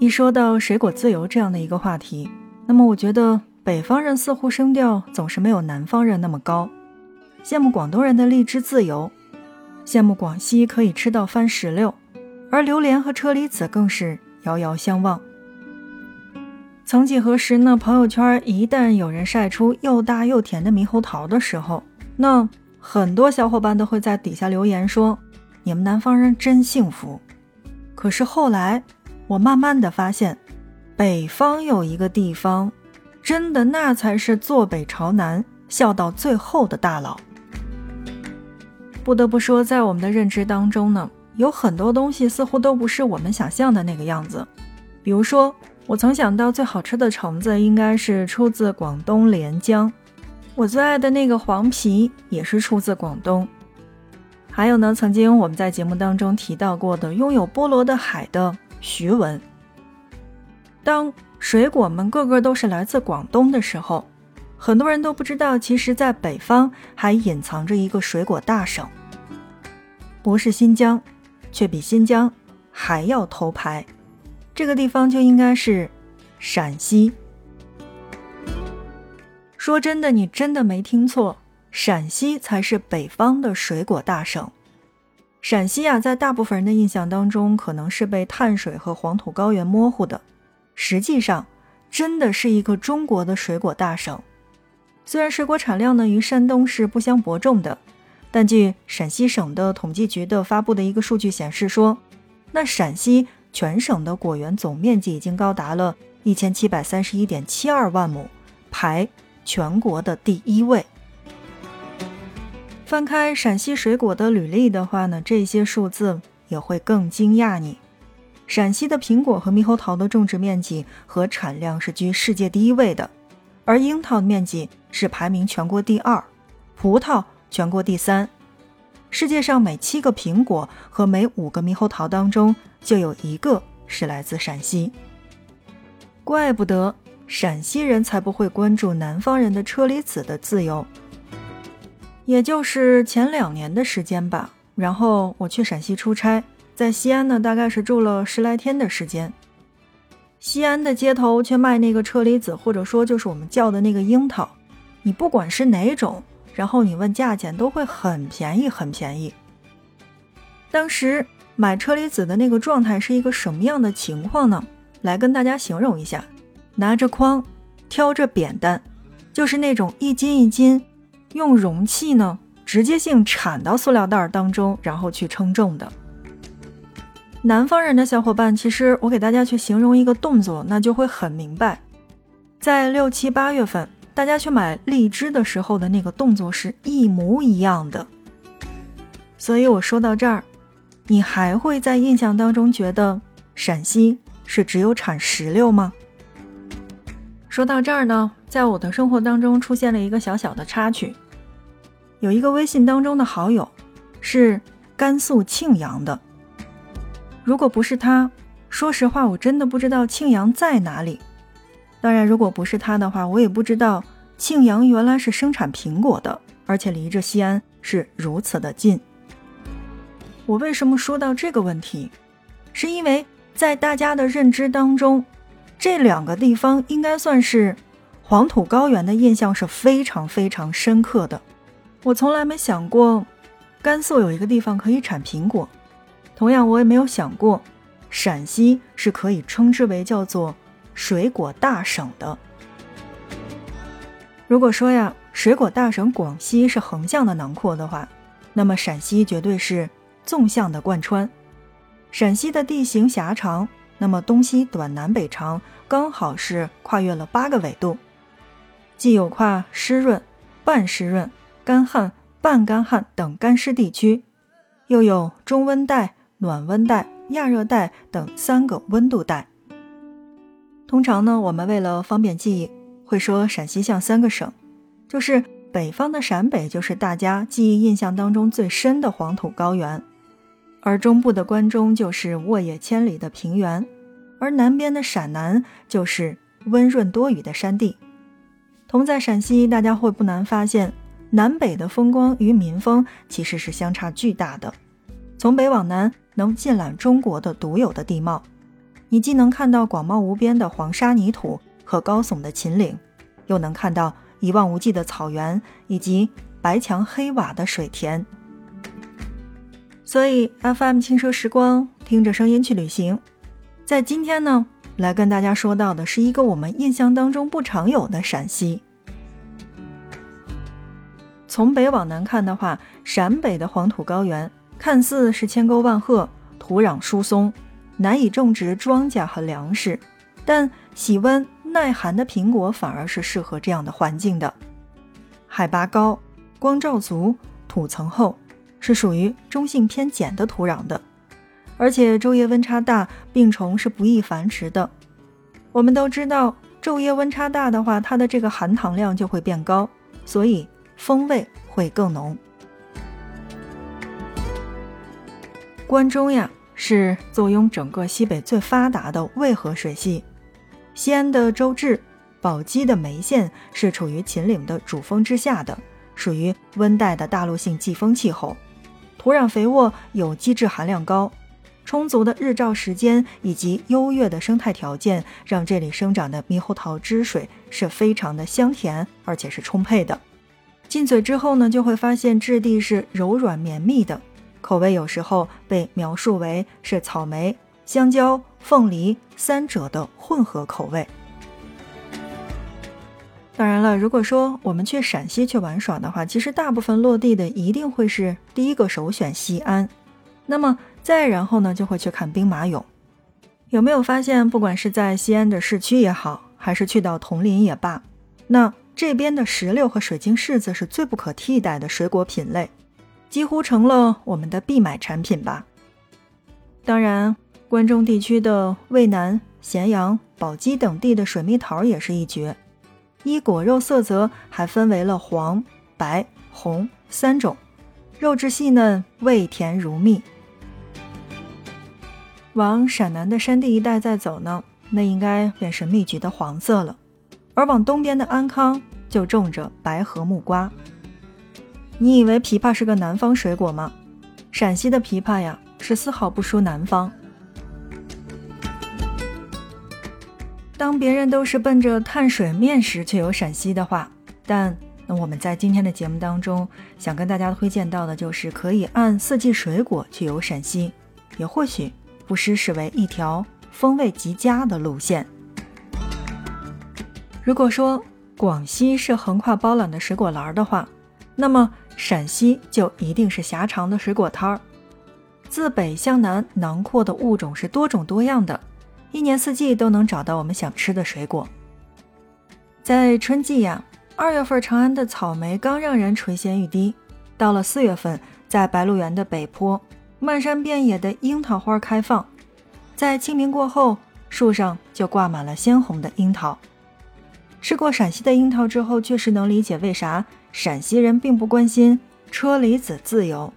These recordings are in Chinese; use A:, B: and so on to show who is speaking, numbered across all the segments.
A: 一说到水果自由这样的一个话题，那么我觉得北方人似乎声调总是没有南方人那么高。羡慕广东人的荔枝自由，羡慕广西可以吃到番石榴，而榴莲和车厘子更是遥遥相望。曾几何时呢，朋友圈一旦有人晒出又大又甜的猕猴桃的时候，那很多小伙伴都会在底下留言说：“你们南方人真幸福。”可是后来，我慢慢的发现，北方有一个地方，真的那才是坐北朝南、笑到最后的大佬。不得不说，在我们的认知当中呢，有很多东西似乎都不是我们想象的那个样子，比如说。我曾想到最好吃的橙子应该是出自广东连江，我最爱的那个黄皮也是出自广东。还有呢，曾经我们在节目当中提到过的拥有菠萝的海的徐闻。当水果们个个都是来自广东的时候，很多人都不知道，其实，在北方还隐藏着一个水果大省，不是新疆，却比新疆还要头牌。这个地方就应该是陕西。说真的，你真的没听错，陕西才是北方的水果大省。陕西啊，在大部分人的印象当中，可能是被碳水和黄土高原模糊的。实际上，真的是一个中国的水果大省。虽然水果产量呢与山东是不相伯仲的，但据陕西省的统计局的发布的一个数据显示说，那陕西。全省的果园总面积已经高达了一千七百三十一点七二万亩，排全国的第一位。翻开陕西水果的履历的话呢，这些数字也会更惊讶你。陕西的苹果和猕猴桃的种植面积和产量是居世界第一位的，而樱桃的面积是排名全国第二，葡萄全国第三。世界上每七个苹果和每五个猕猴桃当中，就有一个是来自陕西。怪不得陕西人才不会关注南方人的车厘子的自由。也就是前两年的时间吧，然后我去陕西出差，在西安呢，大概是住了十来天的时间。西安的街头却卖那个车厘子，或者说就是我们叫的那个樱桃，你不管是哪种。然后你问价钱都会很便宜，很便宜。当时买车厘子的那个状态是一个什么样的情况呢？来跟大家形容一下：拿着筐，挑着扁担，就是那种一斤一斤，用容器呢直接性铲到塑料袋当中，然后去称重的。南方人的小伙伴，其实我给大家去形容一个动作，那就会很明白，在六七八月份。大家去买荔枝的时候的那个动作是一模一样的，所以我说到这儿，你还会在印象当中觉得陕西是只有产石榴吗？说到这儿呢，在我的生活当中出现了一个小小的插曲，有一个微信当中的好友是甘肃庆阳的，如果不是他，说实话我真的不知道庆阳在哪里。当然，如果不是他的话，我也不知道庆阳原来是生产苹果的，而且离着西安是如此的近。我为什么说到这个问题？是因为在大家的认知当中，这两个地方应该算是黄土高原的印象是非常非常深刻的。我从来没想过甘肃有一个地方可以产苹果，同样我也没有想过陕西是可以称之为叫做。水果大省的，如果说呀，水果大省广西是横向的囊括的话，那么陕西绝对是纵向的贯穿。陕西的地形狭长，那么东西短南北长，刚好是跨越了八个纬度，既有跨湿润、半湿润、干旱、半干旱等干湿地区，又有中温带、暖温带、亚热带等三个温度带。通常呢，我们为了方便记忆，会说陕西像三个省，就是北方的陕北，就是大家记忆印象当中最深的黄土高原，而中部的关中就是沃野千里的平原，而南边的陕南就是温润多雨的山地。同在陕西，大家会不难发现，南北的风光与民风其实是相差巨大的。从北往南，能尽览中国的独有的地貌。你既能看到广袤无边的黄沙泥土和高耸的秦岭，又能看到一望无际的草原以及白墙黑瓦的水田。所以，FM 轻奢时光，听着声音去旅行。在今天呢，来跟大家说到的是一个我们印象当中不常有的陕西。从北往南看的话，陕北的黄土高原看似是千沟万壑，土壤疏松，难以种植庄稼和粮食。但喜温耐寒的苹果反而是适合这样的环境的。海拔高，光照足，土层厚，是属于中性偏碱的土壤的。而且昼夜温差大，病虫是不易繁殖的。我们都知道，昼夜温差大的话，它的这个含糖量就会变高，所以。风味会更浓。关中呀，是坐拥整个西北最发达的渭河水系。西安的周至、宝鸡的眉县是处于秦岭的主峰之下的，属于温带的大陆性季风气候，土壤肥沃，有机质含量高，充足的日照时间以及优越的生态条件，让这里生长的猕猴桃汁水是非常的香甜，而且是充沛的。进嘴之后呢，就会发现质地是柔软绵密的，口味有时候被描述为是草莓、香蕉、凤梨三者的混合口味。当然了，如果说我们去陕西去玩耍的话，其实大部分落地的一定会是第一个首选西安，那么再然后呢，就会去看兵马俑。有没有发现，不管是在西安的市区也好，还是去到铜陵也罢，那。这边的石榴和水晶柿子是最不可替代的水果品类，几乎成了我们的必买产品吧。当然，关中地区的渭南、咸阳、宝鸡等地的水蜜桃也是一绝。依果肉色泽，还分为了黄、白、红三种，肉质细嫩，味甜如蜜。往陕南的山地一带再走呢，那应该便是蜜橘的黄色了。而往东边的安康就种着白河木瓜。你以为枇杷是个南方水果吗？陕西的枇杷呀，是丝毫不输南方。当别人都是奔着碳水面食去游陕西的话，但那我们在今天的节目当中想跟大家推荐到的就是可以按四季水果去游陕西，也或许不失是为一条风味极佳的路线。如果说广西是横跨包揽的水果篮的话，那么陕西就一定是狭长的水果摊儿。自北向南囊括的物种是多种多样的，一年四季都能找到我们想吃的水果。在春季呀，二月份长安的草莓刚让人垂涎欲滴，到了四月份，在白鹿原的北坡，漫山遍野的樱桃花开放，在清明过后，树上就挂满了鲜红的樱桃。吃过陕西的樱桃之后，确实能理解为啥陕西人并不关心车厘子自由。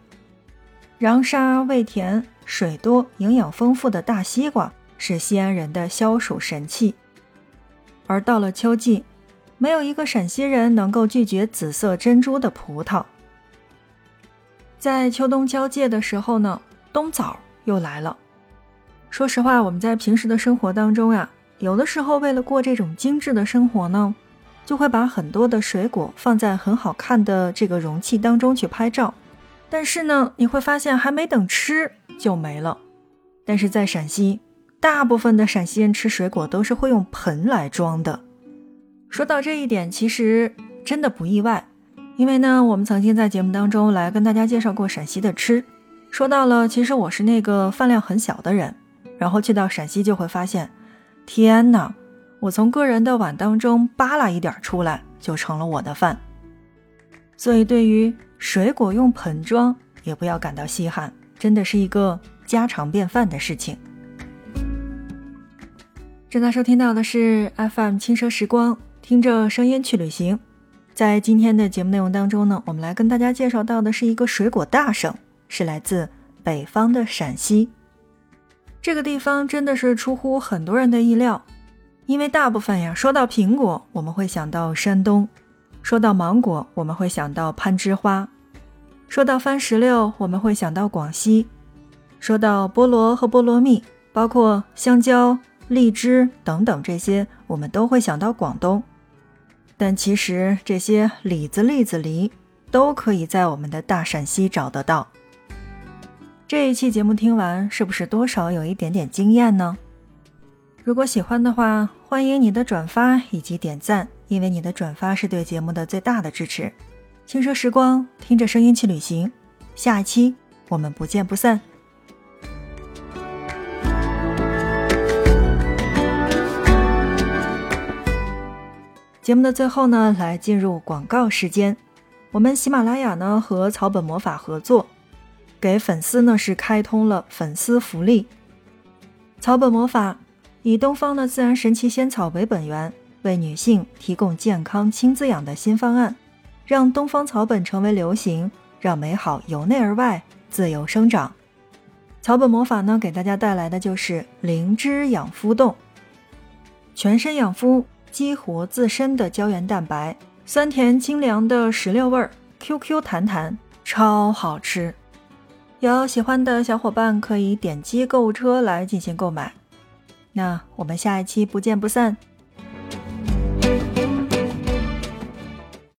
A: 瓤沙味甜、水多、营养丰富的大西瓜是西安人的消暑神器。而到了秋季，没有一个陕西人能够拒绝紫色珍珠的葡萄。在秋冬交界的时候呢，冬枣又来了。说实话，我们在平时的生活当中呀。有的时候，为了过这种精致的生活呢，就会把很多的水果放在很好看的这个容器当中去拍照。但是呢，你会发现还没等吃就没了。但是在陕西，大部分的陕西人吃水果都是会用盆来装的。说到这一点，其实真的不意外，因为呢，我们曾经在节目当中来跟大家介绍过陕西的吃，说到了，其实我是那个饭量很小的人，然后去到陕西就会发现。天呐！我从个人的碗当中扒拉一点出来，就成了我的饭。所以，对于水果用盆装，也不要感到稀罕，真的是一个家常便饭的事情。正在收听到的是 FM 轻奢时光，听着声音去旅行。在今天的节目内容当中呢，我们来跟大家介绍到的是一个水果大省，是来自北方的陕西。这个地方真的是出乎很多人的意料，因为大部分呀，说到苹果，我们会想到山东；说到芒果，我们会想到攀枝花；说到番石榴，我们会想到广西；说到菠萝和菠萝蜜，包括香蕉、荔枝等等这些，我们都会想到广东。但其实这些李子、栗子、梨都可以在我们的大陕西找得到。这一期节目听完，是不是多少有一点点惊艳呢？如果喜欢的话，欢迎你的转发以及点赞，因为你的转发是对节目的最大的支持。轻奢时光，听着声音去旅行。下一期我们不见不散。节目的最后呢，来进入广告时间。我们喜马拉雅呢和草本魔法合作，给粉丝呢是开通了粉丝福利。草本魔法以东方的自然神奇仙草为本源，为女性提供健康轻滋养的新方案，让东方草本成为流行，让美好由内而外自由生长。草本魔法呢给大家带来的就是灵芝养肤冻，全身养肤。激活自身的胶原蛋白，酸甜清凉的石榴味儿，Q Q 弹弹，超好吃。有喜欢的小伙伴可以点击购物车来进行购买。那我们下一期不见不散。